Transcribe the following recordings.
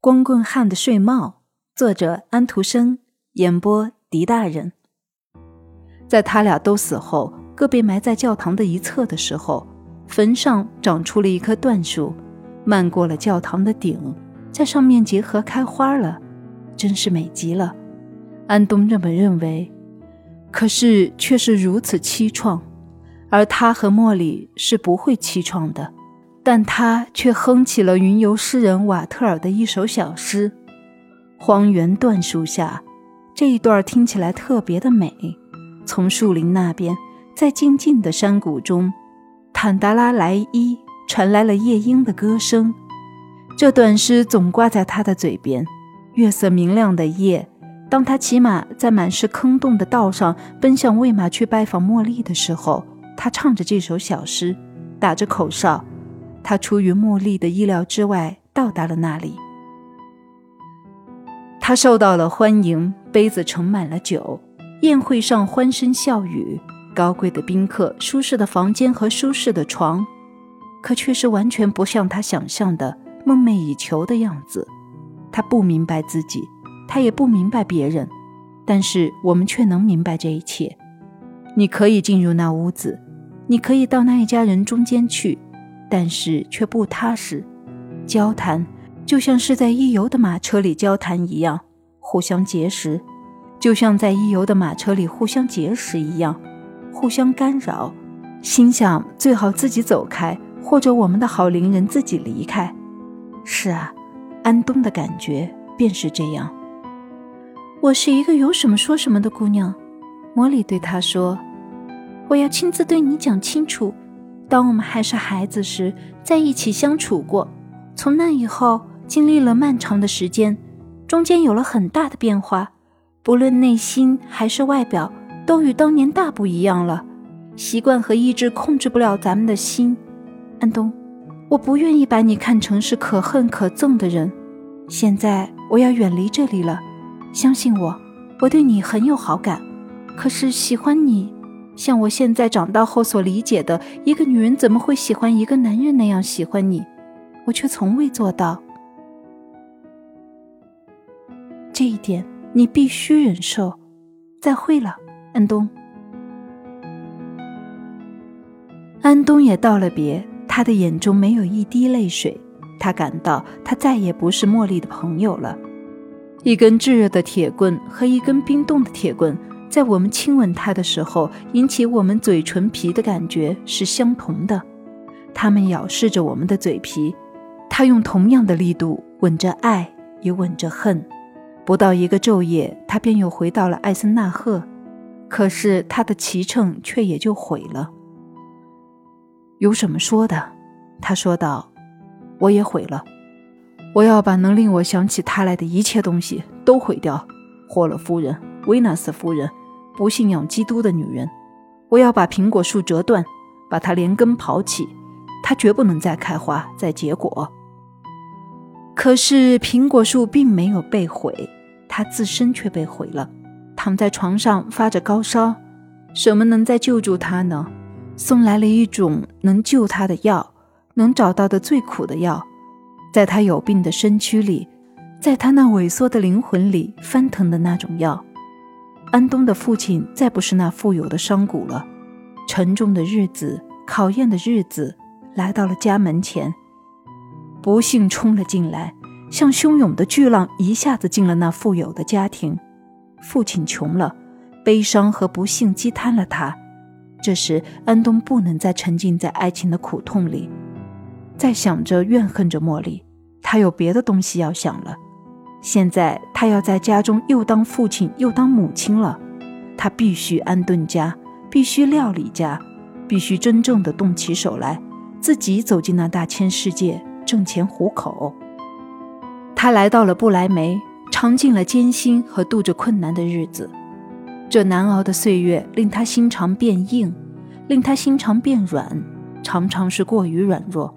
光棍汉的睡帽，作者安徒生，演播狄大人。在他俩都死后，各被埋在教堂的一侧的时候，坟上长出了一棵椴树，漫过了教堂的顶，在上面结合开花了，真是美极了。安东这么认为，可是却是如此凄怆，而他和莫里是不会凄怆的。但他却哼起了云游诗人瓦特尔的一首小诗《荒原椴树下》，这一段听起来特别的美。从树林那边，在静静的山谷中，坦达拉莱伊传来了夜莺的歌声。这段诗总挂在他的嘴边。月色明亮的夜，当他骑马在满是坑洞的道上奔向喂马去拜访茉莉的时候，他唱着这首小诗，打着口哨。他出于茉莉的意料之外到达了那里，他受到了欢迎，杯子盛满了酒，宴会上欢声笑语，高贵的宾客，舒适的房间和舒适的床，可却是完全不像他想象的梦寐以求的样子。他不明白自己，他也不明白别人，但是我们却能明白这一切。你可以进入那屋子，你可以到那一家人中间去。但是却不踏实，交谈就像是在一游的马车里交谈一样，互相结识，就像在一游的马车里互相结识一样，互相干扰。心想最好自己走开，或者我们的好邻人自己离开。是啊，安东的感觉便是这样。我是一个有什么说什么的姑娘，莫莉对他说：“我要亲自对你讲清楚。”当我们还是孩子时，在一起相处过，从那以后经历了漫长的时间，中间有了很大的变化，不论内心还是外表，都与当年大不一样了。习惯和意志控制不了咱们的心，安东，我不愿意把你看成是可恨可憎的人。现在我要远离这里了，相信我，我对你很有好感，可是喜欢你。像我现在长大后所理解的，一个女人怎么会喜欢一个男人那样喜欢你？我却从未做到。这一点你必须忍受。再会了，安东。安东也道了别，他的眼中没有一滴泪水。他感到他再也不是茉莉的朋友了。一根炙热的铁棍和一根冰冻的铁棍。在我们亲吻他的时候，引起我们嘴唇皮的感觉是相同的。他们咬噬着我们的嘴皮，他用同样的力度吻着爱，也吻着恨。不到一个昼夜，他便又回到了艾森纳赫，可是他的骑乘却也就毁了。有什么说的？他说道：“我也毁了。我要把能令我想起他来的一切东西都毁掉。”霍勒夫人，维纳斯夫人。不信仰基督的女人，我要把苹果树折断，把它连根刨起，它绝不能再开花、再结果。可是苹果树并没有被毁，它自身却被毁了，躺在床上发着高烧。什么能再救助他呢？送来了一种能救他的药，能找到的最苦的药，在他有病的身躯里，在他那萎缩的灵魂里翻腾的那种药。安东的父亲再不是那富有的商贾了，沉重的日子、考验的日子来到了家门前，不幸冲了进来，像汹涌的巨浪一下子进了那富有的家庭。父亲穷了，悲伤和不幸击瘫了他。这时，安东不能再沉浸在爱情的苦痛里，再想着怨恨着茉莉，他有别的东西要想了。现在他要在家中又当父亲又当母亲了，他必须安顿家，必须料理家，必须真正的动起手来，自己走进那大千世界，挣钱糊口。他来到了不来梅，尝尽了艰辛和度着困难的日子，这难熬的岁月令他心肠变硬，令他心肠变软，常常是过于软弱。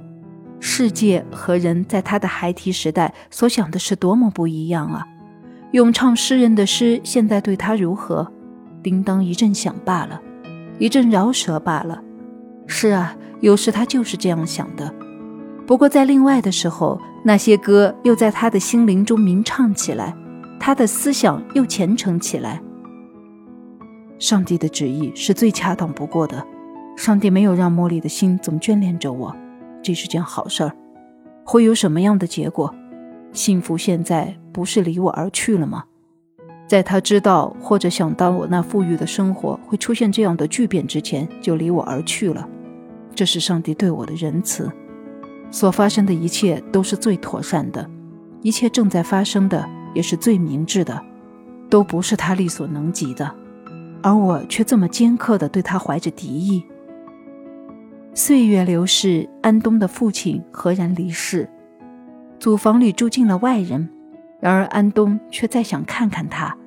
世界和人在他的孩提时代所想的是多么不一样啊！咏唱诗人的诗，现在对他如何？叮当一阵响罢了，一阵饶舌罢了。是啊，有时他就是这样想的。不过在另外的时候，那些歌又在他的心灵中鸣唱起来，他的思想又虔诚起来。上帝的旨意是最恰当不过的，上帝没有让茉莉的心总眷恋着我，这是件好事儿。会有什么样的结果？幸福现在不是离我而去了吗？在他知道或者想到我那富裕的生活会出现这样的巨变之前，就离我而去了。这是上帝对我的仁慈。所发生的一切都是最妥善的，一切正在发生的也是最明智的，都不是他力所能及的。而我却这么尖刻地对他怀着敌意。岁月流逝，安东的父亲赫然离世，祖房里住进了外人。然而安东却再想看看他，